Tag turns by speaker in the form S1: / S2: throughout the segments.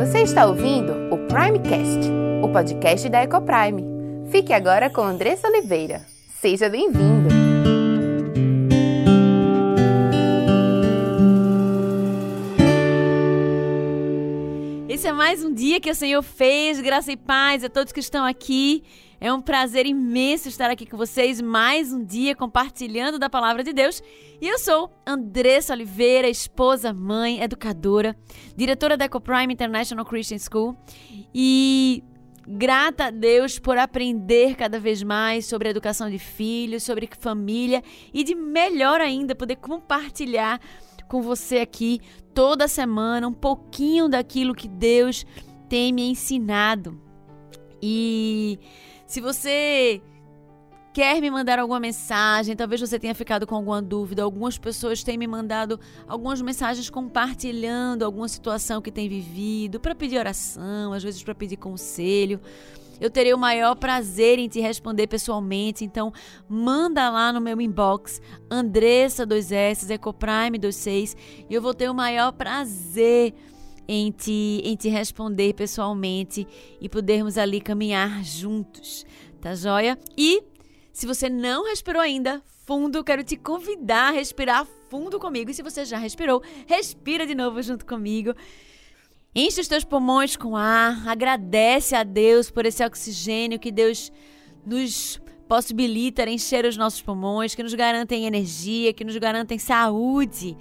S1: Você está ouvindo o Primecast, o podcast da Ecoprime. Fique agora com Andressa Oliveira. Seja bem-vindo!
S2: Esse é mais um dia que o Senhor fez, graça e paz a todos que estão aqui. É um prazer imenso estar aqui com vocês mais um dia compartilhando da palavra de Deus. E eu sou Andressa Oliveira, esposa, mãe, educadora, diretora da EcoPrime International Christian School e grata a Deus por aprender cada vez mais sobre a educação de filhos, sobre família e de melhor ainda poder compartilhar com você aqui toda semana um pouquinho daquilo que Deus tem me ensinado. E se você quer me mandar alguma mensagem, talvez você tenha ficado com alguma dúvida, algumas pessoas têm me mandado algumas mensagens compartilhando alguma situação que tem vivido, para pedir oração, às vezes para pedir conselho. Eu terei o maior prazer em te responder pessoalmente, então manda lá no meu inbox Andressa 2S, Ecoprime 26, e eu vou ter o maior prazer em te, em te responder pessoalmente e podermos ali caminhar juntos, tá joia? E se você não respirou ainda, fundo, quero te convidar a respirar fundo comigo. E se você já respirou, respira de novo junto comigo. Enche os teus pulmões com ar, agradece a Deus por esse oxigênio que Deus nos possibilita encher os nossos pulmões, que nos garantem energia, que nos garantem saúde.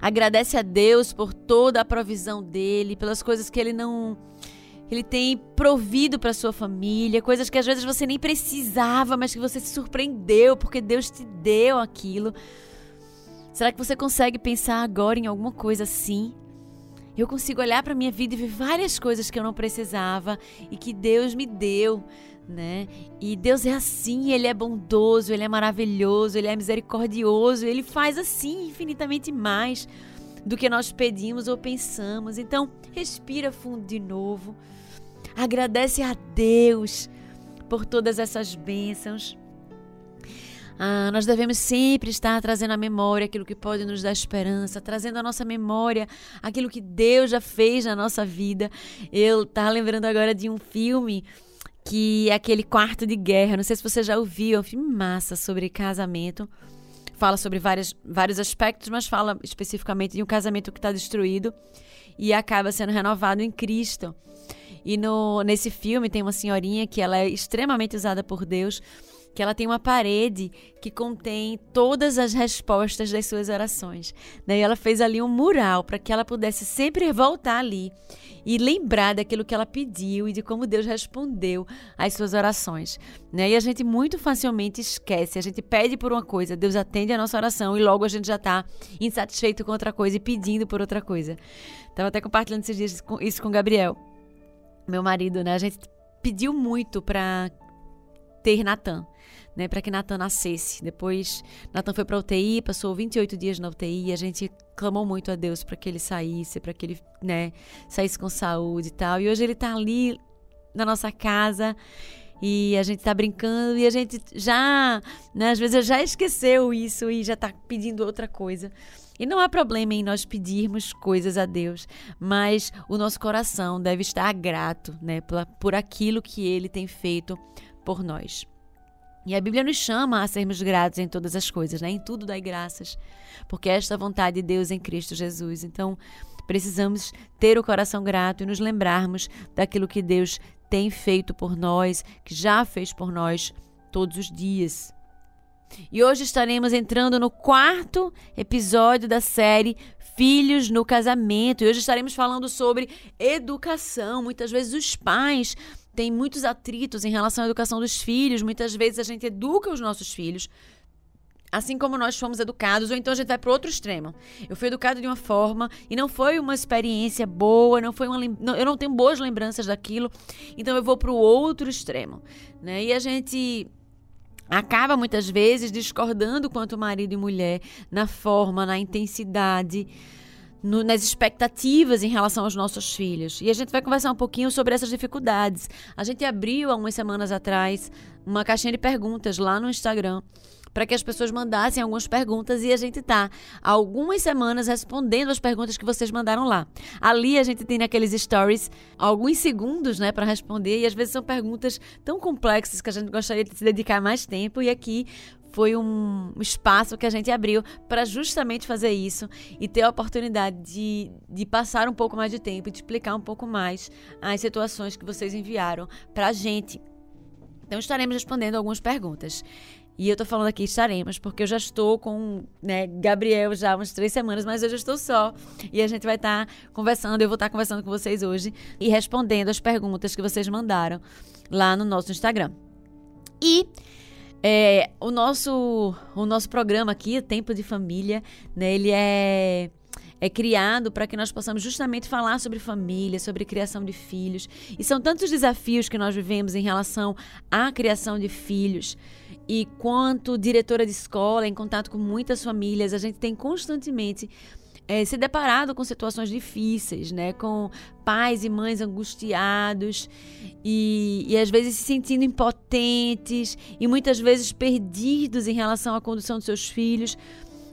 S2: Agradece a Deus por toda a provisão dele, pelas coisas que ele não ele tem provido para sua família, coisas que às vezes você nem precisava, mas que você se surpreendeu porque Deus te deu aquilo. Será que você consegue pensar agora em alguma coisa assim? Eu consigo olhar para minha vida e ver várias coisas que eu não precisava e que Deus me deu, né? E Deus é assim, ele é bondoso, ele é maravilhoso, ele é misericordioso, ele faz assim infinitamente mais do que nós pedimos ou pensamos. Então, respira fundo de novo. Agradece a Deus por todas essas bênçãos. Ah, nós devemos sempre estar trazendo à memória aquilo que pode nos dar esperança, trazendo à nossa memória aquilo que Deus já fez na nossa vida. Eu estava lembrando agora de um filme que é aquele Quarto de Guerra. Não sei se você já ouviu, é um filme massa sobre casamento. Fala sobre várias, vários aspectos, mas fala especificamente de um casamento que está destruído e acaba sendo renovado em Cristo. E no, nesse filme tem uma senhorinha que ela é extremamente usada por Deus que ela tem uma parede que contém todas as respostas das suas orações. Daí ela fez ali um mural para que ela pudesse sempre voltar ali e lembrar daquilo que ela pediu e de como Deus respondeu às suas orações. Né? E a gente muito facilmente esquece, a gente pede por uma coisa, Deus atende a nossa oração e logo a gente já está insatisfeito com outra coisa e pedindo por outra coisa. Estava até compartilhando esses dias isso com o Gabriel, meu marido, né? A gente pediu muito para ter Natan né, para que Natan nascesse. Depois, Natan foi para UTI, passou 28 dias na UTI, a gente clamou muito a Deus para que ele saísse, para que ele, né, saísse com saúde e tal. E hoje ele está ali na nossa casa e a gente está brincando e a gente já, né, às vezes já esqueceu isso e já está pedindo outra coisa. E não há problema em nós pedirmos coisas a Deus, mas o nosso coração deve estar grato, né, por aquilo que ele tem feito por nós. E a Bíblia nos chama a sermos gratos em todas as coisas, né? em tudo dai graças, porque esta é vontade de Deus em Cristo Jesus. Então, precisamos ter o coração grato e nos lembrarmos daquilo que Deus tem feito por nós, que já fez por nós todos os dias. E hoje estaremos entrando no quarto episódio da série Filhos no Casamento. E hoje estaremos falando sobre educação. Muitas vezes os pais tem muitos atritos em relação à educação dos filhos. Muitas vezes a gente educa os nossos filhos assim como nós fomos educados, ou então a gente vai para outro extremo. Eu fui educado de uma forma e não foi uma experiência boa, não foi uma não, eu não tenho boas lembranças daquilo, então eu vou para o outro extremo, né? E a gente acaba muitas vezes discordando quanto marido e mulher na forma, na intensidade, no, nas expectativas em relação aos nossos filhos. E a gente vai conversar um pouquinho sobre essas dificuldades. A gente abriu há umas semanas atrás uma caixinha de perguntas lá no Instagram para que as pessoas mandassem algumas perguntas e a gente tá há algumas semanas respondendo as perguntas que vocês mandaram lá. Ali a gente tem naqueles stories alguns segundos, né, para responder e às vezes são perguntas tão complexas que a gente gostaria de se dedicar mais tempo e aqui foi um espaço que a gente abriu para justamente fazer isso e ter a oportunidade de, de passar um pouco mais de tempo e de explicar um pouco mais as situações que vocês enviaram para a gente. Então estaremos respondendo algumas perguntas. E eu tô falando aqui estaremos, porque eu já estou com né, Gabriel já há umas três semanas, mas eu já estou só. E a gente vai estar tá conversando, eu vou estar tá conversando com vocês hoje e respondendo as perguntas que vocês mandaram lá no nosso Instagram. E é, o, nosso, o nosso programa aqui, Tempo de Família, né, ele é é criado para que nós possamos justamente falar sobre família, sobre criação de filhos. E são tantos desafios que nós vivemos em relação à criação de filhos. E quanto diretora de escola, em contato com muitas famílias, a gente tem constantemente é, se deparado com situações difíceis, né? Com pais e mães angustiados e, e às vezes se sentindo impotentes e muitas vezes perdidos em relação à condução dos seus filhos.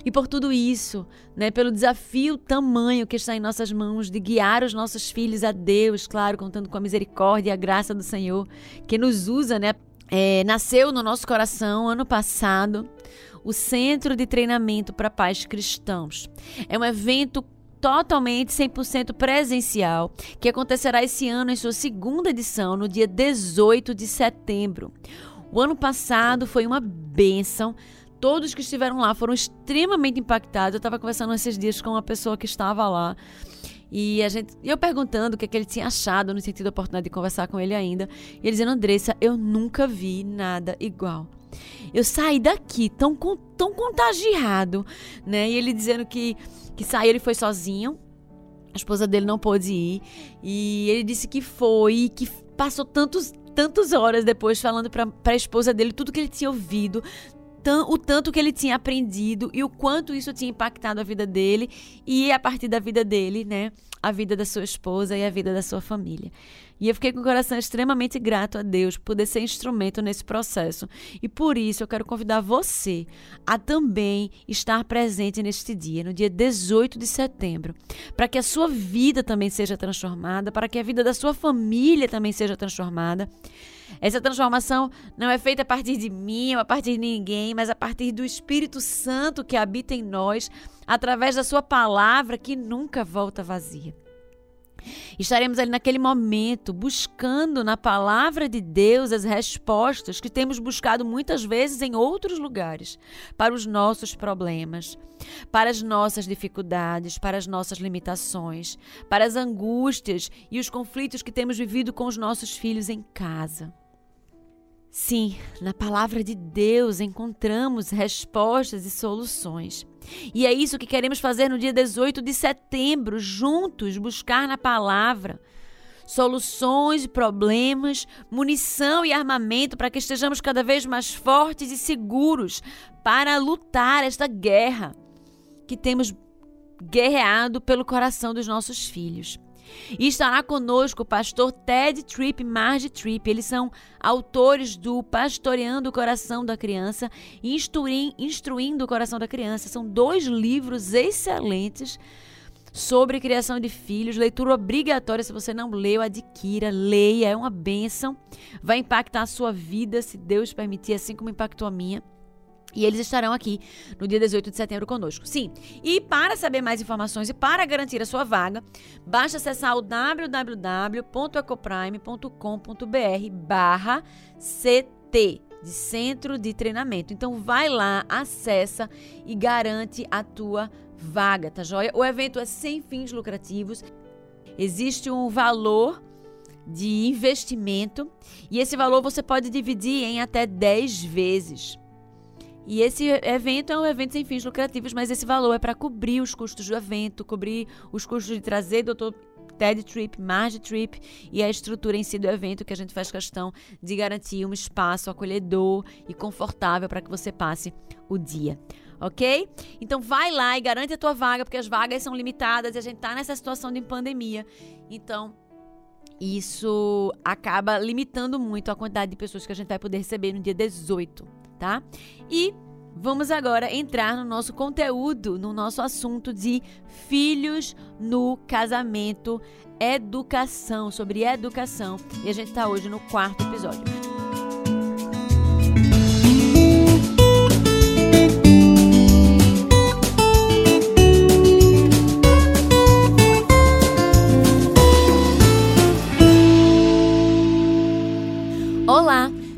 S2: E por tudo isso, né, pelo desafio tamanho que está em nossas mãos de guiar os nossos filhos a Deus, claro, contando com a misericórdia e a graça do Senhor, que nos usa, né, é, nasceu no nosso coração ano passado o Centro de Treinamento para Pais Cristãos. É um evento totalmente 100% presencial, que acontecerá esse ano em sua segunda edição, no dia 18 de setembro. O ano passado foi uma bênção. Todos que estiveram lá foram extremamente impactados. Eu estava conversando esses dias com uma pessoa que estava lá. E a gente, eu perguntando o que, é que ele tinha achado, no sentido da oportunidade de conversar com ele ainda. E ele dizendo, Andressa, eu nunca vi nada igual. Eu saí daqui tão, tão contagiado, né? E ele dizendo que, que saiu, ele foi sozinho. A esposa dele não pôde ir. E ele disse que foi, que passou tantos, tantas horas depois falando para a esposa dele tudo que ele tinha ouvido, o tanto que ele tinha aprendido e o quanto isso tinha impactado a vida dele e a partir da vida dele, né, a vida da sua esposa e a vida da sua família. E eu fiquei com o coração extremamente grato a Deus por poder ser instrumento nesse processo. E por isso eu quero convidar você a também estar presente neste dia, no dia 18 de setembro, para que a sua vida também seja transformada, para que a vida da sua família também seja transformada. Essa transformação não é feita a partir de mim ou a partir de ninguém, mas a partir do Espírito Santo que habita em nós, através da Sua palavra que nunca volta vazia. Estaremos ali naquele momento buscando na palavra de Deus as respostas que temos buscado muitas vezes em outros lugares para os nossos problemas, para as nossas dificuldades, para as nossas limitações, para as angústias e os conflitos que temos vivido com os nossos filhos em casa. Sim, na palavra de Deus encontramos respostas e soluções. E é isso que queremos fazer no dia 18 de setembro, juntos, buscar na palavra soluções, problemas, munição e armamento para que estejamos cada vez mais fortes e seguros para lutar esta guerra que temos guerreado pelo coração dos nossos filhos. E estará conosco o pastor Ted Tripp e Marge Tripp. Eles são autores do Pastoreando o Coração da Criança e Instruindo o Coração da Criança. São dois livros excelentes sobre criação de filhos, leitura obrigatória. Se você não leu, adquira, leia, é uma bênção. Vai impactar a sua vida, se Deus permitir, assim como impactou a minha. E eles estarão aqui no dia 18 de setembro conosco. Sim. E para saber mais informações e para garantir a sua vaga, basta acessar o www.ecoprime.com.br barra CT de Centro de Treinamento. Então vai lá, acessa e garante a tua vaga, tá joia? O evento é sem fins lucrativos. Existe um valor de investimento e esse valor você pode dividir em até 10 vezes. E esse evento é um evento sem fins lucrativos, mas esse valor é para cobrir os custos do evento, cobrir os custos de trazer doutor TED Trip, Marge Trip e a estrutura em si do evento que a gente faz questão de garantir um espaço acolhedor e confortável para que você passe o dia. Ok? Então vai lá e garante a tua vaga, porque as vagas são limitadas e a gente está nessa situação de pandemia. Então, isso acaba limitando muito a quantidade de pessoas que a gente vai poder receber no dia 18 tá? E Vamos agora entrar no nosso conteúdo, no nosso assunto de filhos no casamento, educação, sobre educação. E a gente está hoje no quarto episódio. Olá,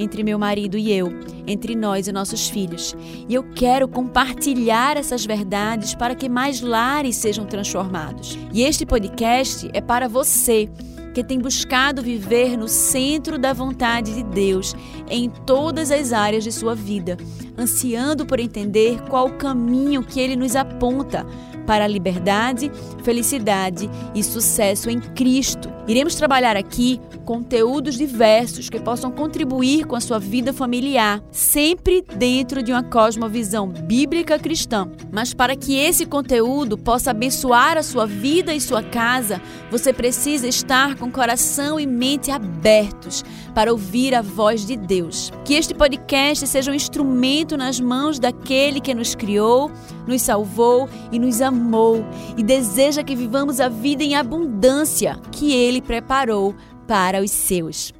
S2: entre meu marido e eu, entre nós e nossos filhos. E eu quero compartilhar essas verdades para que mais lares sejam transformados. E este podcast é para você que tem buscado viver no centro da vontade de Deus em todas as áreas de sua vida, ansiando por entender qual o caminho que ele nos aponta para a liberdade, felicidade e sucesso em Cristo. Iremos trabalhar aqui conteúdos diversos que possam contribuir com a sua vida familiar, sempre dentro de uma cosmovisão bíblica cristã. Mas para que esse conteúdo possa abençoar a sua vida e sua casa, você precisa estar com coração e mente abertos para ouvir a voz de Deus. Que este podcast seja um instrumento nas mãos daquele que nos criou, nos salvou e nos amou e deseja que vivamos a vida em abundância que ele preparou para os seus.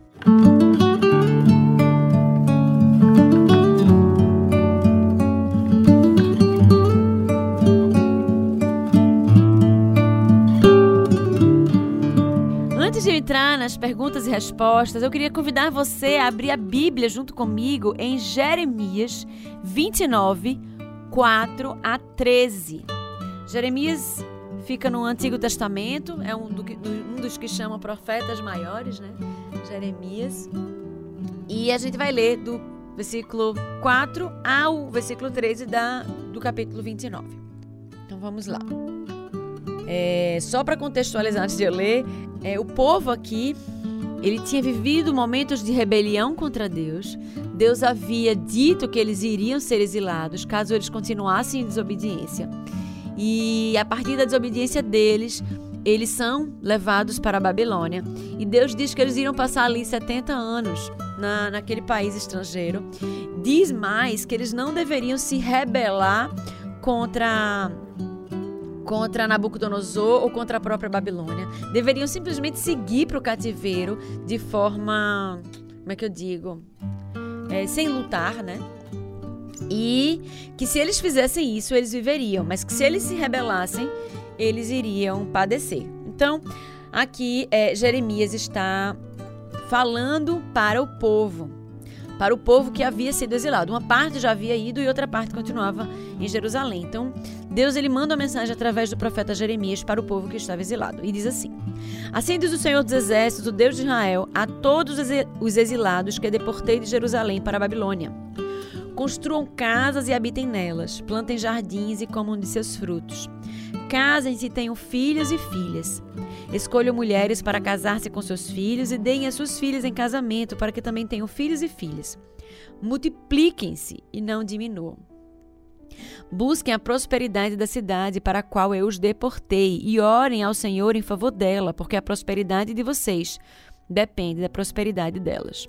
S2: Antes de entrar nas perguntas e respostas, eu queria convidar você a abrir a Bíblia junto comigo em Jeremias 29, 4 a 13. Jeremias fica no Antigo Testamento, é um, do, um dos que chamam profetas maiores, né? Jeremias. E a gente vai ler do versículo 4 ao versículo 13 da, do capítulo 29. Então vamos lá. É, só para contextualizar antes de eu ler, é, o povo aqui ele tinha vivido momentos de rebelião contra Deus. Deus havia dito que eles iriam ser exilados caso eles continuassem em desobediência. E a partir da desobediência deles, eles são levados para a Babilônia. E Deus diz que eles iriam passar ali 70 anos na, naquele país estrangeiro. Diz mais que eles não deveriam se rebelar contra contra Nabucodonosor ou contra a própria Babilônia. Deveriam simplesmente seguir para o cativeiro de forma, como é que eu digo, é, sem lutar, né? E que se eles fizessem isso, eles viveriam, mas que se eles se rebelassem, eles iriam padecer. Então, aqui é, Jeremias está falando para o povo, para o povo que havia sido exilado. Uma parte já havia ido e outra parte continuava em Jerusalém. Então, Deus ele manda uma mensagem através do profeta Jeremias para o povo que estava exilado e diz assim: Assim diz o Senhor dos Exércitos, o Deus de Israel, a todos os exilados que deportei de Jerusalém para a Babilônia. Construam casas e habitem nelas, plantem jardins e comam de seus frutos. Casem-se e tenham filhos e filhas. Escolham mulheres para casar-se com seus filhos e deem as suas filhas em casamento para que também tenham filhos e filhas. Multipliquem-se e não diminuam. Busquem a prosperidade da cidade para a qual eu os deportei e orem ao Senhor em favor dela, porque a prosperidade de vocês depende da prosperidade delas.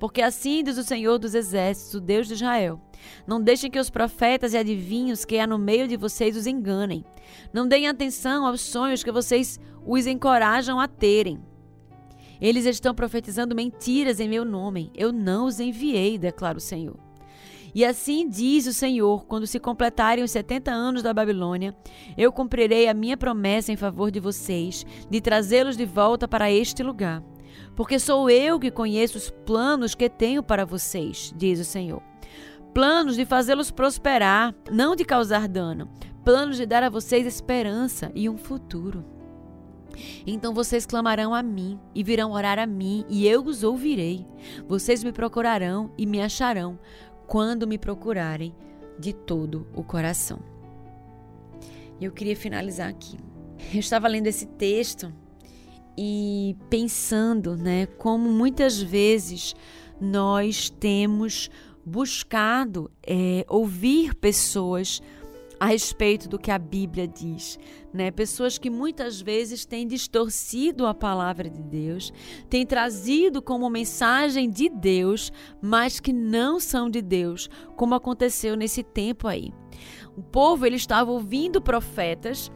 S2: Porque assim diz o Senhor dos Exércitos, o Deus de Israel: Não deixem que os profetas e adivinhos que há no meio de vocês os enganem. Não deem atenção aos sonhos que vocês os encorajam a terem. Eles estão profetizando mentiras em meu nome. Eu não os enviei, declara o Senhor. E assim diz o Senhor: quando se completarem os 70 anos da Babilônia, eu cumprirei a minha promessa em favor de vocês, de trazê-los de volta para este lugar. Porque sou eu que conheço os planos que tenho para vocês, diz o Senhor. Planos de fazê-los prosperar, não de causar dano. Planos de dar a vocês esperança e um futuro. Então vocês clamarão a mim e virão orar a mim, e eu os ouvirei. Vocês me procurarão e me acharão quando me procurarem de todo o coração. E eu queria finalizar aqui. Eu estava lendo esse texto e pensando, né, como muitas vezes nós temos buscado é, ouvir pessoas a respeito do que a Bíblia diz, né? Pessoas que muitas vezes têm distorcido a palavra de Deus, têm trazido como mensagem de Deus, mas que não são de Deus, como aconteceu nesse tempo aí. O povo ele estava ouvindo profetas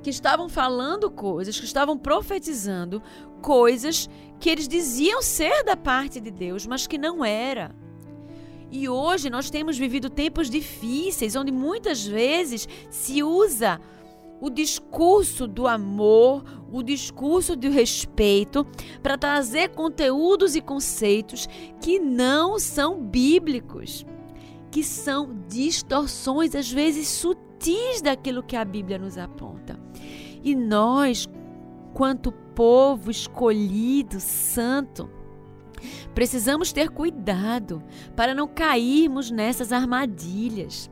S2: que estavam falando coisas, que estavam profetizando coisas que eles diziam ser da parte de Deus, mas que não era. E hoje nós temos vivido tempos difíceis, onde muitas vezes se usa o discurso do amor, o discurso do respeito, para trazer conteúdos e conceitos que não são bíblicos, que são distorções, às vezes sutis, daquilo que a Bíblia nos aponta. E nós, quanto povo escolhido, santo, Precisamos ter cuidado para não cairmos nessas armadilhas.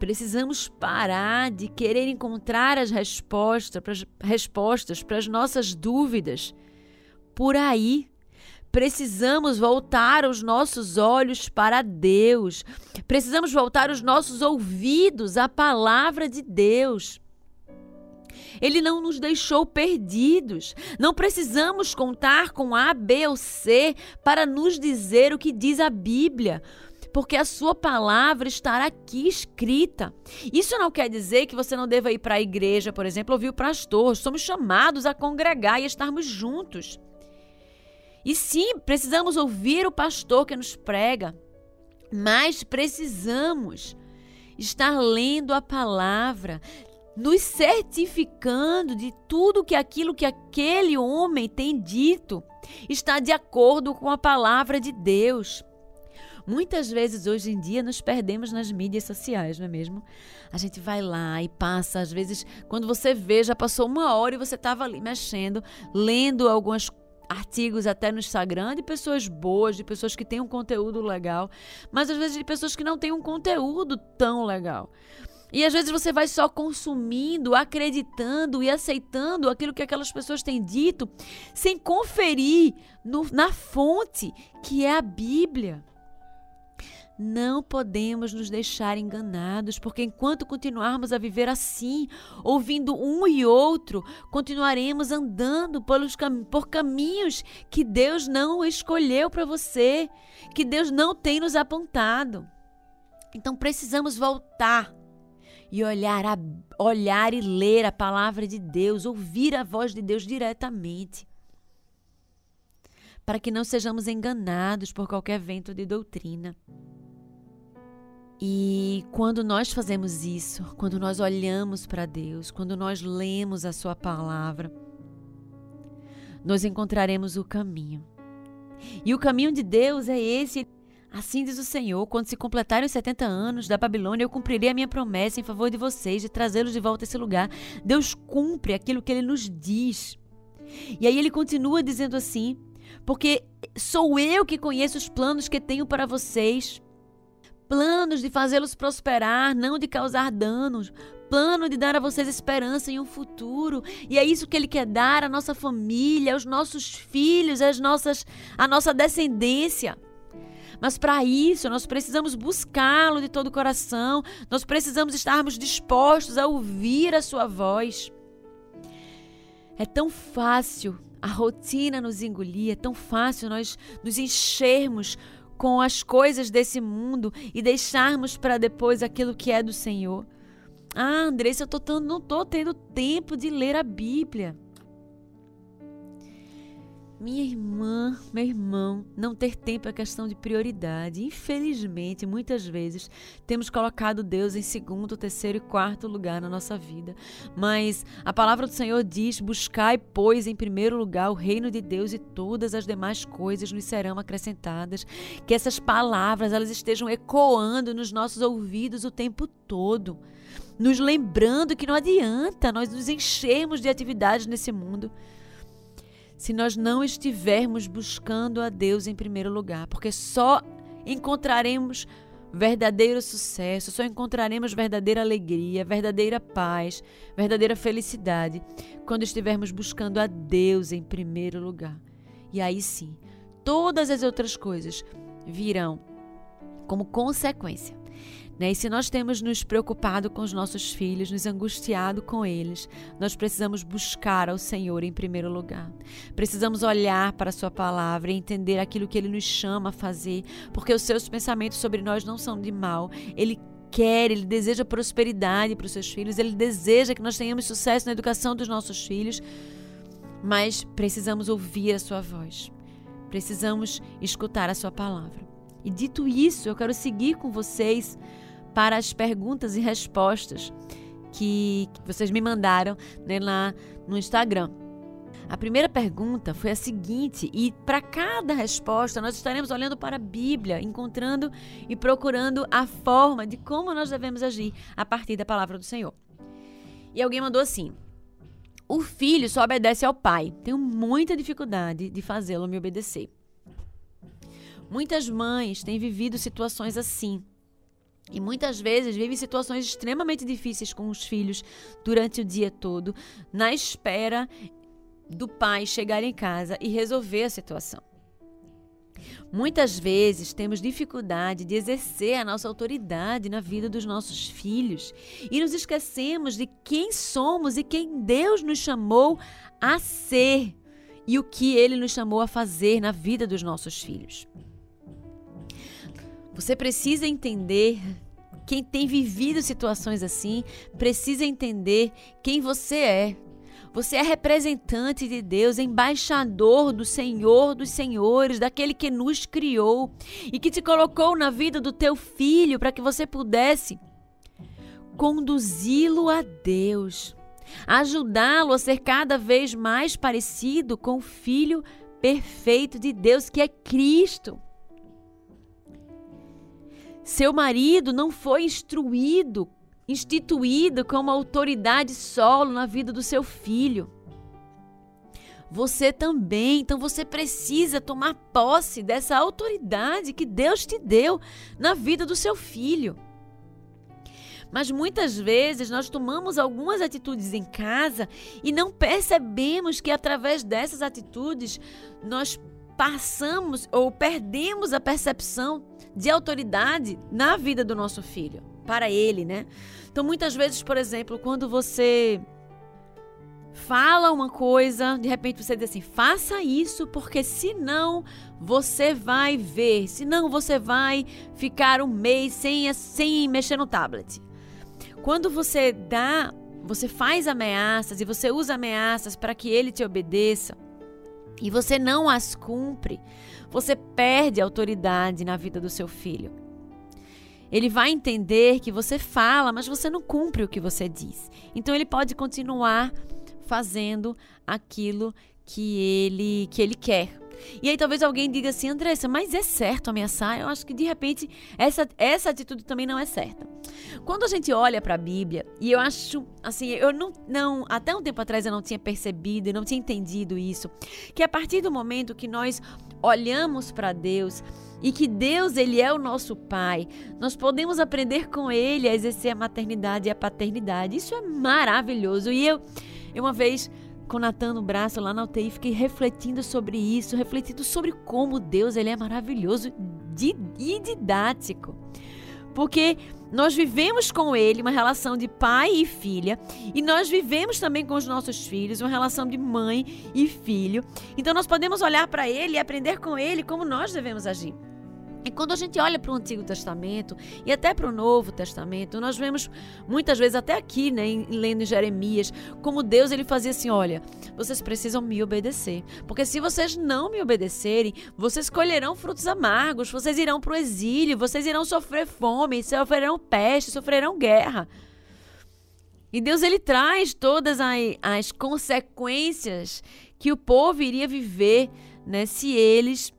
S2: Precisamos parar de querer encontrar as respostas para as, nossas dúvidas por aí. Precisamos voltar os nossos olhos para Deus. Precisamos voltar os nossos ouvidos à palavra de Deus. Ele não nos deixou perdidos. Não precisamos contar com A, B ou C para nos dizer o que diz a Bíblia porque a sua palavra estará aqui escrita. Isso não quer dizer que você não deva ir para a igreja, por exemplo, ouvir o pastor. Somos chamados a congregar e estarmos juntos. E sim, precisamos ouvir o pastor que nos prega, mas precisamos estar lendo a palavra, nos certificando de tudo que aquilo que aquele homem tem dito está de acordo com a palavra de Deus. Muitas vezes hoje em dia nos perdemos nas mídias sociais, não é mesmo? A gente vai lá e passa, às vezes, quando você vê, já passou uma hora e você estava ali mexendo, lendo alguns artigos até no Instagram de pessoas boas, de pessoas que têm um conteúdo legal, mas às vezes de pessoas que não têm um conteúdo tão legal. E às vezes você vai só consumindo, acreditando e aceitando aquilo que aquelas pessoas têm dito, sem conferir no, na fonte, que é a Bíblia. Não podemos nos deixar enganados, porque enquanto continuarmos a viver assim, ouvindo um e outro, continuaremos andando pelos cam por caminhos que Deus não escolheu para você, que Deus não tem nos apontado. Então precisamos voltar e olhar, a, olhar e ler a palavra de Deus, ouvir a voz de Deus diretamente. Para que não sejamos enganados por qualquer vento de doutrina. E quando nós fazemos isso, quando nós olhamos para Deus, quando nós lemos a Sua palavra, nós encontraremos o caminho. E o caminho de Deus é esse Assim diz o Senhor: quando se completarem os 70 anos da Babilônia, eu cumprirei a minha promessa em favor de vocês, de trazê-los de volta a esse lugar. Deus cumpre aquilo que ele nos diz. E aí ele continua dizendo assim: porque sou eu que conheço os planos que tenho para vocês. Planos de fazê-los prosperar, não de causar danos. Plano de dar a vocês esperança em um futuro. E é isso que ele quer dar à nossa família, aos nossos filhos, às nossas, à nossa descendência. Mas para isso, nós precisamos buscá-lo de todo o coração, nós precisamos estarmos dispostos a ouvir a sua voz. É tão fácil a rotina nos engolir, é tão fácil nós nos enchermos com as coisas desse mundo e deixarmos para depois aquilo que é do Senhor. Ah, Andressa, eu tô, não estou tendo tempo de ler a Bíblia. Minha irmã, meu irmão, não ter tempo é questão de prioridade. Infelizmente, muitas vezes temos colocado Deus em segundo, terceiro e quarto lugar na nossa vida. Mas a palavra do Senhor diz: Buscai, pois, em primeiro lugar o reino de Deus e todas as demais coisas nos serão acrescentadas. Que essas palavras elas estejam ecoando nos nossos ouvidos o tempo todo. Nos lembrando que não adianta nós nos enchermos de atividades nesse mundo se nós não estivermos buscando a Deus em primeiro lugar, porque só encontraremos verdadeiro sucesso, só encontraremos verdadeira alegria, verdadeira paz, verdadeira felicidade quando estivermos buscando a Deus em primeiro lugar. E aí sim, todas as outras coisas virão como consequência. Né? E se nós temos nos preocupado com os nossos filhos, nos angustiado com eles, nós precisamos buscar ao Senhor em primeiro lugar. Precisamos olhar para a Sua palavra e entender aquilo que Ele nos chama a fazer, porque os seus pensamentos sobre nós não são de mal. Ele quer, ele deseja prosperidade para os seus filhos, ele deseja que nós tenhamos sucesso na educação dos nossos filhos, mas precisamos ouvir a Sua voz. Precisamos escutar a Sua palavra. E dito isso, eu quero seguir com vocês para as perguntas e respostas que, vocês me mandaram né, lá no Instagram. A primeira pergunta foi a seguinte, e para cada resposta nós estaremos olhando para a Bíblia, encontrando e procurando a forma de como nós devemos agir a partir da palavra do Senhor. E alguém mandou assim: O filho só obedece ao pai. Tenho muita dificuldade de fazê-lo me obedecer. Muitas mães têm vivido situações assim. E muitas vezes vivem situações extremamente difíceis com os filhos durante o dia todo, na espera do pai chegar em casa e resolver a situação. Muitas vezes temos dificuldade de exercer a nossa autoridade na vida dos nossos filhos e nos esquecemos de quem somos e quem Deus nos chamou a ser e o que Ele nos chamou a fazer na vida dos nossos filhos. Você precisa entender quem tem vivido situações assim, precisa entender quem você é. Você é representante de Deus, embaixador do Senhor dos Senhores, daquele que nos criou e que te colocou na vida do teu filho para que você pudesse conduzi-lo a Deus, ajudá-lo a ser cada vez mais parecido com o filho perfeito de Deus que é Cristo. Seu marido não foi instruído, instituído como autoridade solo na vida do seu filho. Você também, então você precisa tomar posse dessa autoridade que Deus te deu na vida do seu filho. Mas muitas vezes nós tomamos algumas atitudes em casa e não percebemos que através dessas atitudes nós passamos ou perdemos a percepção de autoridade na vida do nosso filho, para ele, né? Então, muitas vezes, por exemplo, quando você fala uma coisa, de repente você diz assim: faça isso, porque senão você vai ver, senão você vai ficar um mês sem, sem mexer no tablet. Quando você dá, você faz ameaças e você usa ameaças para que ele te obedeça, e você não as cumpre, você perde a autoridade na vida do seu filho. Ele vai entender que você fala, mas você não cumpre o que você diz. Então ele pode continuar fazendo aquilo que ele que ele quer. E aí talvez alguém diga assim, Andressa, mas é certo ameaçar? Eu acho que de repente essa, essa atitude também não é certa. Quando a gente olha para a Bíblia, e eu acho, assim, eu não, não, até um tempo atrás eu não tinha percebido e não tinha entendido isso, que a partir do momento que nós olhamos para Deus e que Deus ele é o nosso pai, nós podemos aprender com ele a exercer a maternidade e a paternidade. Isso é maravilhoso. E eu, eu uma vez com Natan no braço lá na UTI, fiquei refletindo sobre isso, refletindo sobre como Deus ele é maravilhoso e didático. Porque nós vivemos com ele uma relação de pai e filha, e nós vivemos também com os nossos filhos uma relação de mãe e filho. Então nós podemos olhar para ele e aprender com ele como nós devemos agir. E quando a gente olha para o Antigo Testamento e até para o Novo Testamento, nós vemos muitas vezes até aqui, né, em, lendo em Jeremias, como Deus ele fazia assim, olha, vocês precisam me obedecer, porque se vocês não me obedecerem, vocês colherão frutos amargos, vocês irão para o exílio, vocês irão sofrer fome, sofrerão peste, sofrerão guerra. E Deus ele traz todas as, as consequências que o povo iria viver, né, se eles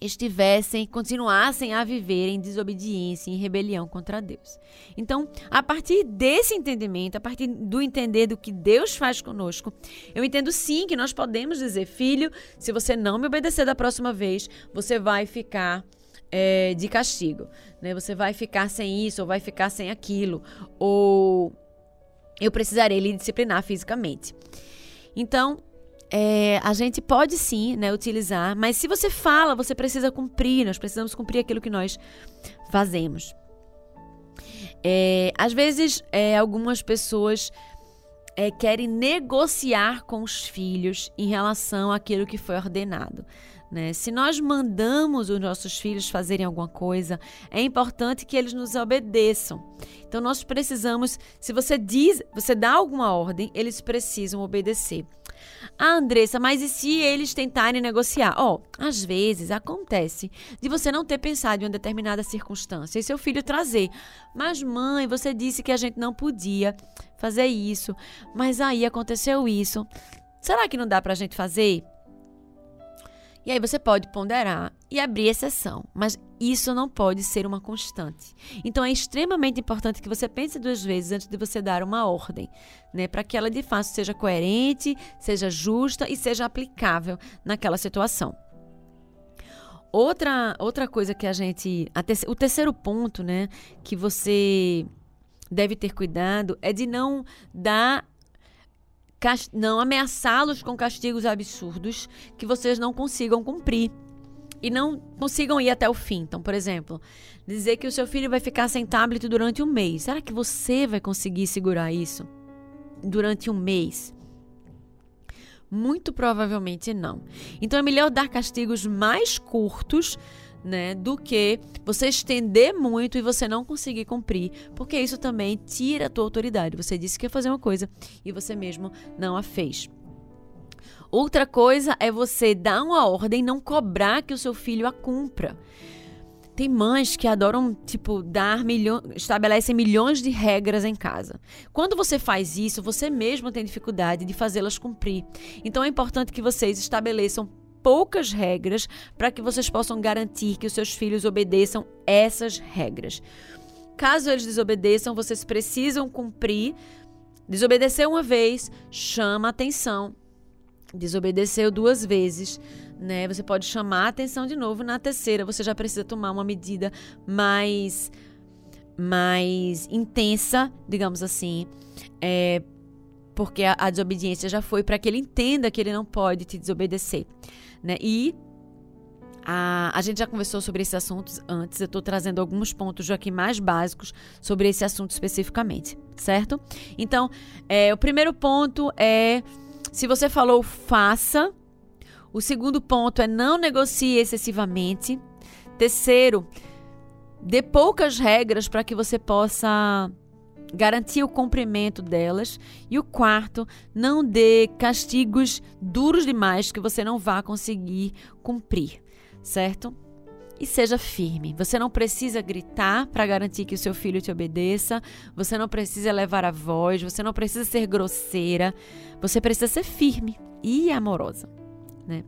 S2: estivessem, continuassem a viver em desobediência, em rebelião contra Deus. Então, a partir desse entendimento, a partir do entender do que Deus faz conosco, eu entendo sim que nós podemos dizer, filho, se você não me obedecer da próxima vez, você vai ficar é, de castigo. Né? Você vai ficar sem isso, ou vai ficar sem aquilo, ou eu precisarei lhe disciplinar fisicamente. Então, é, a gente pode sim né, utilizar, mas se você fala, você precisa cumprir, nós precisamos cumprir aquilo que nós fazemos. É, às vezes, é, algumas pessoas é, querem negociar com os filhos em relação àquilo que foi ordenado. Né? Se nós mandamos os nossos filhos fazerem alguma coisa, é importante que eles nos obedeçam. Então nós precisamos, se você diz, você dá alguma ordem, eles precisam obedecer. Ah, Andressa, mas e se eles tentarem negociar? Ó, oh, às vezes acontece de você não ter pensado em uma determinada circunstância e seu filho trazer. Mas, mãe, você disse que a gente não podia fazer isso, mas aí aconteceu isso. Será que não dá pra gente fazer? E aí você pode ponderar e abrir exceção, mas isso não pode ser uma constante. Então é extremamente importante que você pense duas vezes antes de você dar uma ordem, né, para que ela de fato seja coerente, seja justa e seja aplicável naquela situação. Outra, outra coisa que a gente. A te, o terceiro ponto, né, que você deve ter cuidado é de não dar não ameaçá-los com castigos absurdos que vocês não consigam cumprir e não consigam ir até o fim. Então, por exemplo, dizer que o seu filho vai ficar sem tablet durante um mês. Será que você vai conseguir segurar isso durante um mês? Muito provavelmente não. Então é melhor dar castigos mais curtos né, do que você estender muito e você não conseguir cumprir, porque isso também tira a tua autoridade. Você disse que ia fazer uma coisa e você mesmo não a fez. Outra coisa é você dar uma ordem e não cobrar que o seu filho a cumpra. Tem mães que adoram, tipo, dar milhões, estabelecem milhões de regras em casa. Quando você faz isso, você mesmo tem dificuldade de fazê-las cumprir. Então é importante que vocês estabeleçam poucas regras para que vocês possam garantir que os seus filhos obedeçam essas regras. Caso eles desobedeçam, vocês precisam cumprir. Desobedecer uma vez chama atenção. Desobedeceu duas vezes, né? Você pode chamar a atenção de novo. Na terceira, você já precisa tomar uma medida mais mais intensa, digamos assim, é, porque a, a desobediência já foi para que ele entenda que ele não pode te desobedecer né? E a, a gente já conversou sobre esses assuntos antes, eu estou trazendo alguns pontos aqui mais básicos sobre esse assunto especificamente, certo? Então, é, o primeiro ponto é: se você falou, faça. O segundo ponto é não negocie excessivamente. Terceiro, dê poucas regras para que você possa garantir o cumprimento delas. E o quarto, não dê castigos duros demais que você não vá conseguir cumprir, certo? E seja firme. Você não precisa gritar para garantir que o seu filho te obedeça. Você não precisa levar a voz. Você não precisa ser grosseira. Você precisa ser firme e amorosa, né?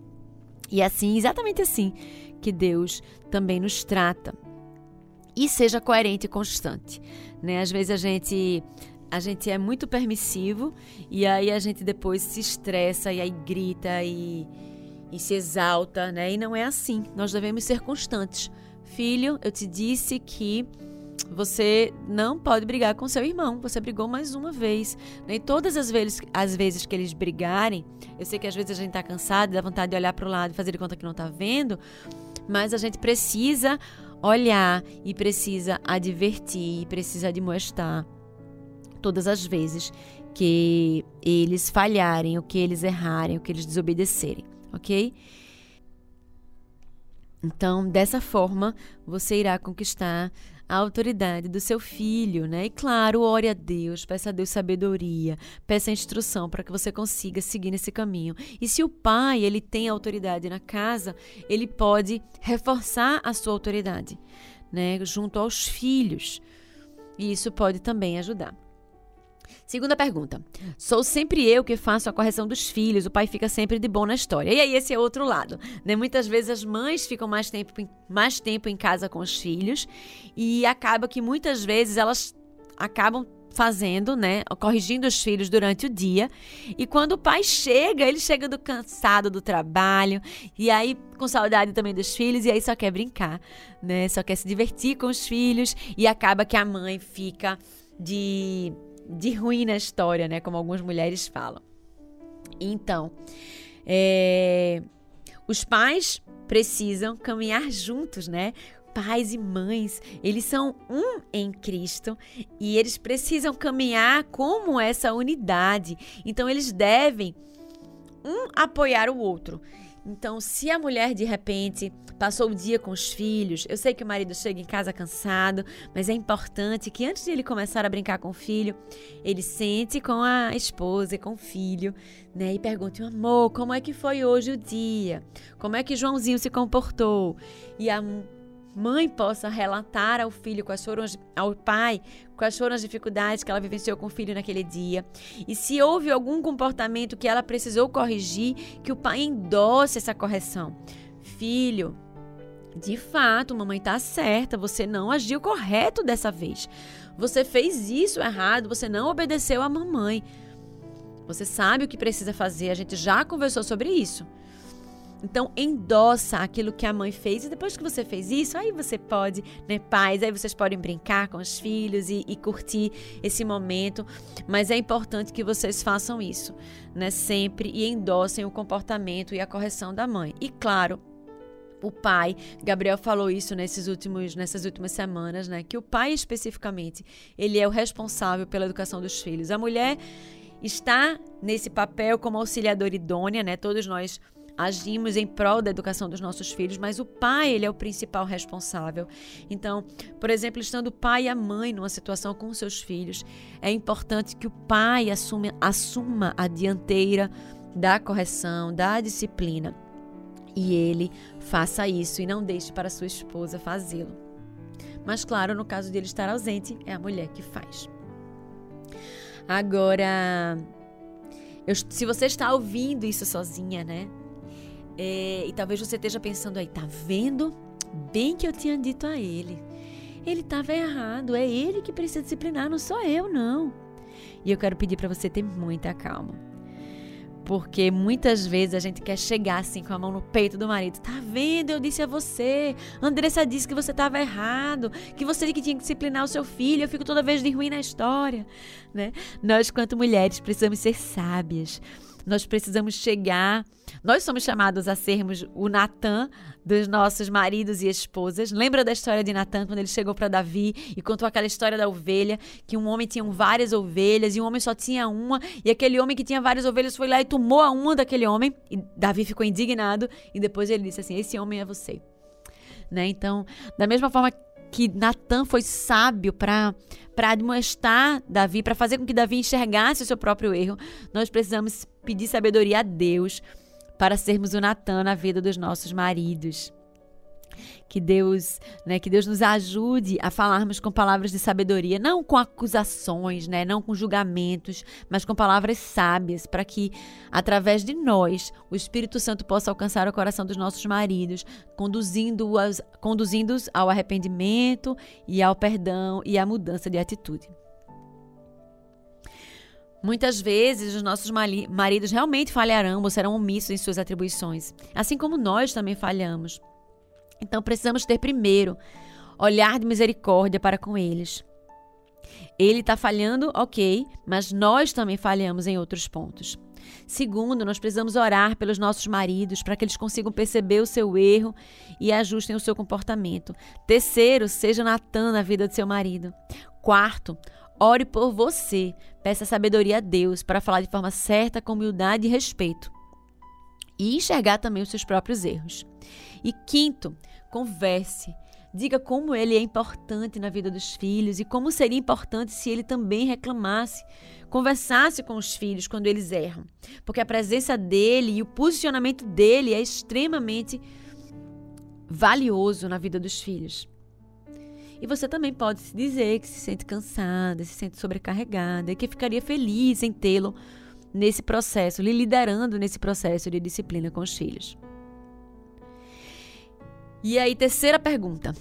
S2: E é assim, exatamente assim, que Deus também nos trata e seja coerente e constante. Né? Às vezes a gente a gente é muito permissivo e aí a gente depois se estressa e aí grita e, e se exalta, né? E não é assim. Nós devemos ser constantes. Filho, eu te disse que você não pode brigar com seu irmão. Você brigou mais uma vez. Né? E todas as vezes, as vezes que eles brigarem, eu sei que às vezes a gente está cansado, dá vontade de olhar para o lado e fazer de conta que não está vendo, mas a gente precisa olhar e precisa advertir, precisa admoestar todas as vezes que eles falharem, o que eles errarem, o que eles desobedecerem, ok? Então, dessa forma, você irá conquistar a autoridade do seu filho, né? E claro, ore a Deus, peça a Deus sabedoria, peça instrução para que você consiga seguir nesse caminho. E se o pai, ele tem autoridade na casa, ele pode reforçar a sua autoridade, né, junto aos filhos. E isso pode também ajudar. Segunda pergunta. Sou sempre eu que faço a correção dos filhos, o pai fica sempre de bom na história. E aí, esse é outro lado. Né? Muitas vezes as mães ficam mais tempo, mais tempo em casa com os filhos e acaba que muitas vezes elas acabam fazendo, né? Corrigindo os filhos durante o dia. E quando o pai chega, ele chega do cansado do trabalho e aí com saudade também dos filhos e aí só quer brincar, né? Só quer se divertir com os filhos e acaba que a mãe fica de de ruim na história, né? Como algumas mulheres falam. Então, é, os pais precisam caminhar juntos, né? pais e mães, eles são um em Cristo e eles precisam caminhar como essa unidade. Então eles devem um apoiar o outro. Então, se a mulher de repente passou o dia com os filhos, eu sei que o marido chega em casa cansado, mas é importante que antes de ele começar a brincar com o filho, ele sente com a esposa e com o filho, né, e pergunte: "Amor, como é que foi hoje o dia? Como é que Joãozinho se comportou?" E a mãe possa relatar ao filho quais foram ao pai quais foram as dificuldades que ela vivenciou com o filho naquele dia. E se houve algum comportamento que ela precisou corrigir, que o pai endosse essa correção. Filho, de fato, mamãe está certa, você não agiu correto dessa vez. Você fez isso errado, você não obedeceu à mamãe. Você sabe o que precisa fazer, a gente já conversou sobre isso. Então, endossa aquilo que a mãe fez. E depois que você fez isso, aí você pode, né, pais, aí vocês podem brincar com os filhos e, e curtir esse momento. Mas é importante que vocês façam isso, né, sempre e endossem o comportamento e a correção da mãe. E claro, o pai, Gabriel falou isso nesses últimos, nessas últimas semanas, né? Que o pai especificamente, ele é o responsável pela educação dos filhos. A mulher está nesse papel como auxiliadora idônea, né? Todos nós agimos em prol da educação dos nossos filhos, mas o pai, ele é o principal responsável. Então, por exemplo, estando o pai e a mãe numa situação com seus filhos, é importante que o pai assuma a dianteira da correção, da disciplina. E ele faça isso e não deixe para sua esposa fazê-lo. Mas, claro, no caso de ele estar ausente, é a mulher que faz. Agora, eu, se você está ouvindo isso sozinha, né? É, e talvez você esteja pensando aí, tá vendo? Bem que eu tinha dito a ele. Ele estava errado, é ele que precisa disciplinar, não sou eu, não. E eu quero pedir para você ter muita calma. Porque muitas vezes a gente quer chegar assim com a mão no peito do marido. Tá vendo? Eu disse a você. Andressa disse que você estava errado, que você que tinha que disciplinar o seu filho. Eu fico toda vez de ruim na história, né? Nós, quanto mulheres, precisamos ser sábias. Nós precisamos chegar. Nós somos chamados a sermos o Natan dos nossos maridos e esposas. Lembra da história de Natan quando ele chegou para Davi e contou aquela história da ovelha, que um homem tinha várias ovelhas e um homem só tinha uma, e aquele homem que tinha várias ovelhas foi lá e tomou a uma daquele homem, e Davi ficou indignado e depois ele disse assim: "Esse homem é você". Né? Então, da mesma forma que Natan foi sábio para para admoestar Davi, para fazer com que Davi enxergasse o seu próprio erro, nós precisamos pedir sabedoria a Deus para sermos o Natan na vida dos nossos maridos. Que Deus, né, que Deus nos ajude a falarmos com palavras de sabedoria, não com acusações, né, não com julgamentos, mas com palavras sábias, para que através de nós o Espírito Santo possa alcançar o coração dos nossos maridos, conduzindo-os conduzindo ao arrependimento e ao perdão e à mudança de atitude. Muitas vezes os nossos maridos realmente falharão ou serão omissos em suas atribuições, assim como nós também falhamos. Então precisamos ter primeiro olhar de misericórdia para com eles. Ele está falhando, ok, mas nós também falhamos em outros pontos. Segundo, nós precisamos orar pelos nossos maridos para que eles consigam perceber o seu erro e ajustem o seu comportamento. Terceiro, seja Natan na vida do seu marido. Quarto, ore por você. Peça sabedoria a Deus para falar de forma certa, com humildade e respeito. E enxergar também os seus próprios erros. E quinto, Converse. Diga como ele é importante na vida dos filhos e como seria importante se ele também reclamasse, conversasse com os filhos quando eles erram. Porque a presença dele e o posicionamento dele é extremamente valioso na vida dos filhos. E você também pode se dizer que se sente cansada, se sente sobrecarregada e que ficaria feliz em tê-lo nesse processo, lhe liderando nesse processo de disciplina com os filhos. E aí, terceira pergunta.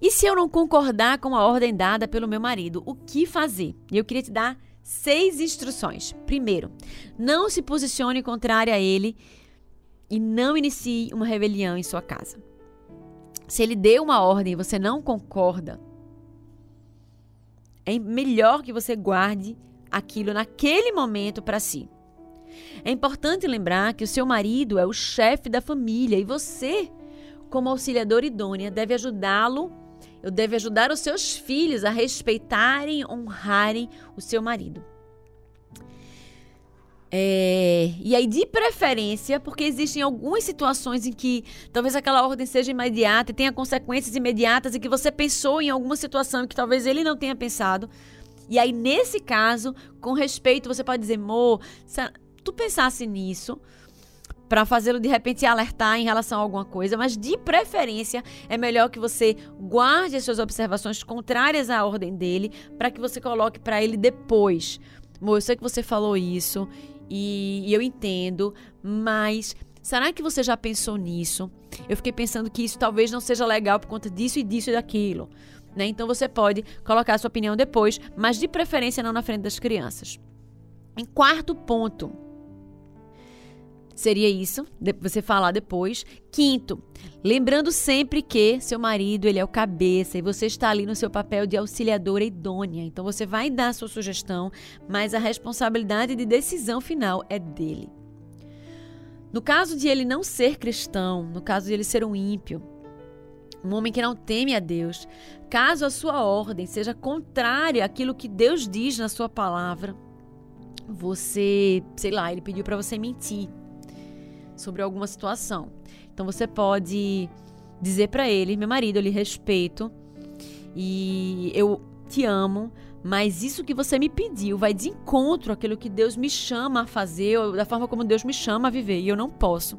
S2: E se eu não concordar com a ordem dada pelo meu marido, o que fazer? Eu queria te dar seis instruções. Primeiro, não se posicione contrário a ele e não inicie uma rebelião em sua casa. Se ele deu uma ordem e você não concorda, é melhor que você guarde aquilo naquele momento para si. É importante lembrar que o seu marido é o chefe da família e você, como auxiliadora idônea, deve ajudá-lo eu deve ajudar os seus filhos a respeitarem, honrarem o seu marido. É, e aí, de preferência, porque existem algumas situações em que talvez aquela ordem seja imediata e tenha consequências imediatas e que você pensou em alguma situação que talvez ele não tenha pensado. E aí, nesse caso, com respeito, você pode dizer, Mo, se tu pensasse nisso, para fazê-lo de repente alertar em relação a alguma coisa, mas de preferência é melhor que você guarde as suas observações contrárias à ordem dele para que você coloque para ele depois. Mo, eu sei que você falou isso e, e eu entendo, mas será que você já pensou nisso? Eu fiquei pensando que isso talvez não seja legal por conta disso e disso e daquilo. Né? Então você pode colocar a sua opinião depois, mas de preferência não na frente das crianças. Em quarto ponto, Seria isso, você falar depois. Quinto, lembrando sempre que seu marido ele é o cabeça e você está ali no seu papel de auxiliadora idônea. Então você vai dar a sua sugestão, mas a responsabilidade de decisão final é dele. No caso de ele não ser cristão, no caso de ele ser um ímpio, um homem que não teme a Deus, caso a sua ordem seja contrária àquilo que Deus diz na sua palavra, você, sei lá, ele pediu para você mentir sobre alguma situação. Então você pode dizer para ele: meu marido, eu lhe respeito e eu te amo, mas isso que você me pediu vai de encontro àquilo que Deus me chama a fazer, ou da forma como Deus me chama a viver, e eu não posso.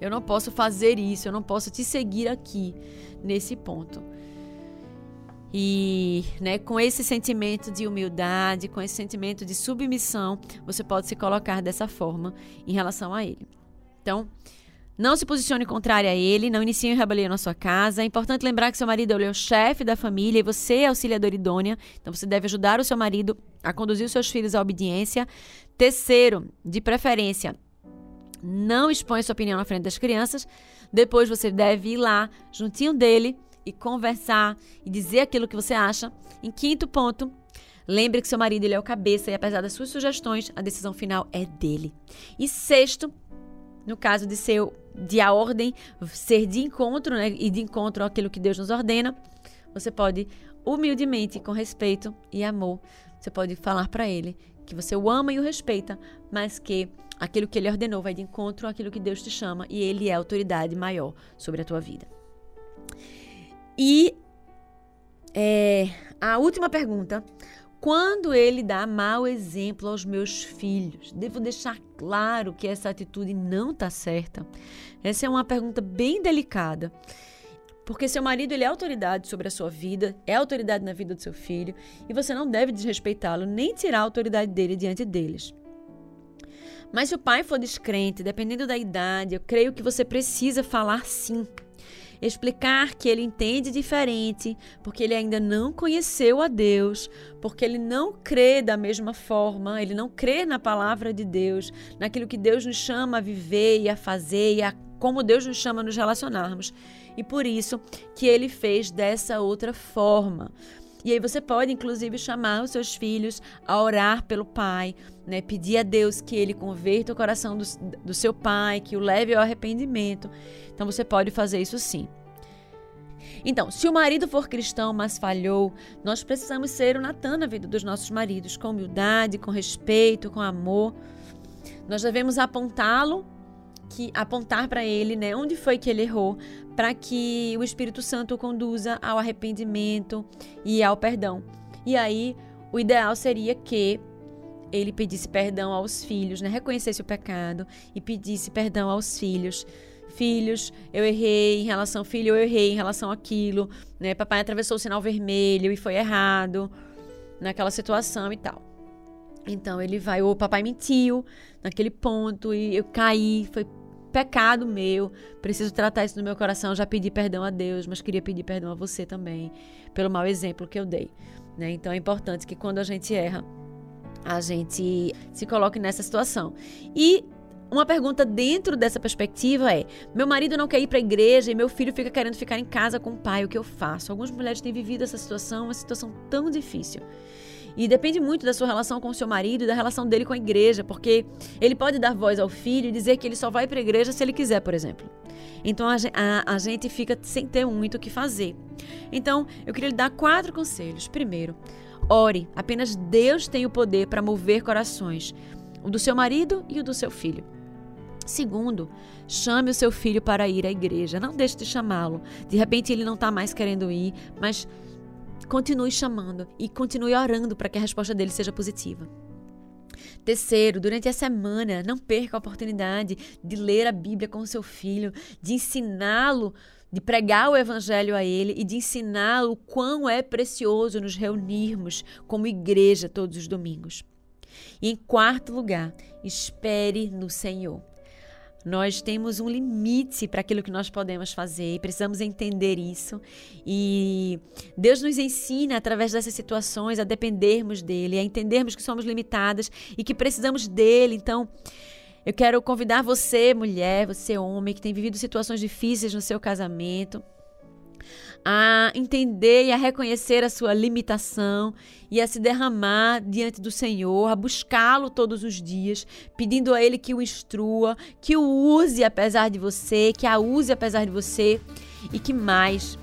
S2: Eu não posso fazer isso, eu não posso te seguir aqui nesse ponto. E né, com esse sentimento de humildade, com esse sentimento de submissão, você pode se colocar dessa forma em relação a ele. Então, não se posicione contrário a ele, não inicie rebelião na sua casa. É importante lembrar que seu marido é o chefe da família e você é auxiliador idônea. Então, você deve ajudar o seu marido a conduzir os seus filhos à obediência. Terceiro, de preferência, não expõe sua opinião na frente das crianças. Depois, você deve ir lá, juntinho dele, e conversar e dizer aquilo que você acha. Em quinto ponto, lembre que seu marido ele é o cabeça e apesar das suas sugestões, a decisão final é dele. E sexto, no caso de ser de a ordem ser de encontro, né, e de encontro àquilo que Deus nos ordena, você pode humildemente, com respeito e amor, você pode falar para ele que você o ama e o respeita, mas que aquilo que ele ordenou vai de encontro àquilo que Deus te chama e ele é a autoridade maior sobre a tua vida. E é, a última pergunta. Quando ele dá mau exemplo aos meus filhos, devo deixar claro que essa atitude não está certa? Essa é uma pergunta bem delicada. Porque seu marido ele é autoridade sobre a sua vida, é autoridade na vida do seu filho, e você não deve desrespeitá-lo nem tirar a autoridade dele diante deles. Mas se o pai for descrente, dependendo da idade, eu creio que você precisa falar sim explicar que ele entende diferente, porque ele ainda não conheceu a Deus, porque ele não crê da mesma forma, ele não crê na palavra de Deus, naquilo que Deus nos chama a viver e a fazer e a como Deus nos chama a nos relacionarmos. E por isso que ele fez dessa outra forma. E aí você pode, inclusive, chamar os seus filhos a orar pelo pai, né? pedir a Deus que ele converta o coração do, do seu pai, que o leve ao arrependimento. Então você pode fazer isso sim. Então, se o marido for cristão, mas falhou, nós precisamos ser o Natan na vida dos nossos maridos, com humildade, com respeito, com amor. Nós devemos apontá-lo, que apontar para ele, né, onde foi que ele errou, para que o Espírito Santo o conduza ao arrependimento e ao perdão. E aí, o ideal seria que ele pedisse perdão aos filhos, né? reconhecesse o pecado e pedisse perdão aos filhos. Filhos, eu errei em relação, filho, eu errei em relação àquilo, né? Papai atravessou o sinal vermelho e foi errado naquela situação e tal. Então ele vai, o papai mentiu naquele ponto e eu caí, foi pecado meu, preciso tratar isso no meu coração. Já pedi perdão a Deus, mas queria pedir perdão a você também, pelo mau exemplo que eu dei. Né? Então é importante que quando a gente erra, a gente se coloque nessa situação. E uma pergunta dentro dessa perspectiva é: meu marido não quer ir para a igreja e meu filho fica querendo ficar em casa com o pai, o que eu faço? Algumas mulheres têm vivido essa situação, uma situação tão difícil. E depende muito da sua relação com o seu marido e da relação dele com a igreja, porque ele pode dar voz ao filho e dizer que ele só vai para a igreja se ele quiser, por exemplo. Então a, a, a gente fica sem ter muito o que fazer. Então eu queria lhe dar quatro conselhos. Primeiro, ore. Apenas Deus tem o poder para mover corações, o do seu marido e o do seu filho. Segundo, chame o seu filho para ir à igreja. Não deixe de chamá-lo. De repente ele não está mais querendo ir, mas continue chamando e continue orando para que a resposta dele seja positiva. Terceiro, durante a semana, não perca a oportunidade de ler a Bíblia com o seu filho, de ensiná-lo, de pregar o Evangelho a ele e de ensiná-lo quão é precioso nos reunirmos como igreja todos os domingos. E em quarto lugar, espere no Senhor. Nós temos um limite para aquilo que nós podemos fazer e precisamos entender isso. E Deus nos ensina, através dessas situações, a dependermos dele, a entendermos que somos limitadas e que precisamos dele. Então, eu quero convidar você, mulher, você, homem, que tem vivido situações difíceis no seu casamento, a entender e a reconhecer a sua limitação e a se derramar diante do Senhor, a buscá-lo todos os dias, pedindo a Ele que o instrua, que o use apesar de você, que a use apesar de você e que mais,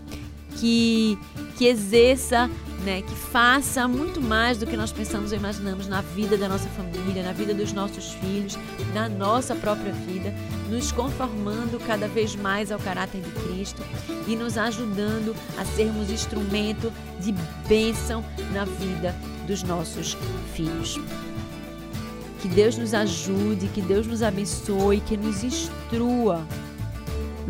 S2: que, que exerça né, que faça muito mais do que nós pensamos ou imaginamos na vida da nossa família, na vida dos nossos filhos, na nossa própria vida, nos conformando cada vez mais ao caráter de Cristo e nos ajudando a sermos instrumento de bênção na vida dos nossos filhos. Que Deus nos ajude, que Deus nos abençoe, que nos instrua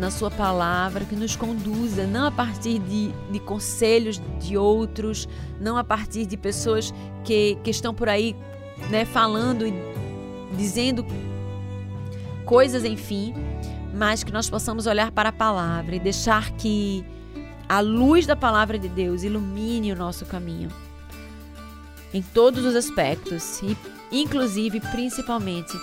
S2: na Sua palavra, que nos conduza, não a partir de, de conselhos de outros, não a partir de pessoas que, que estão por aí né, falando e dizendo coisas, enfim, mas que nós possamos olhar para a palavra e deixar que a luz da palavra de Deus ilumine o nosso caminho em todos os aspectos e inclusive principalmente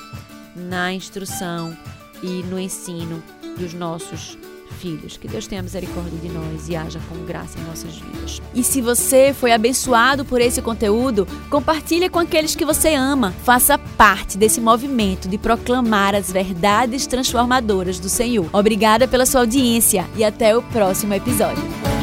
S2: na instrução e no ensino dos nossos filhos. Que Deus tenha misericórdia de nós e haja com graça em nossas vidas.
S3: E se você foi abençoado por esse conteúdo, compartilhe com aqueles que você ama. Faça parte desse movimento de proclamar as verdades transformadoras do Senhor. Obrigada pela sua audiência e até o próximo episódio.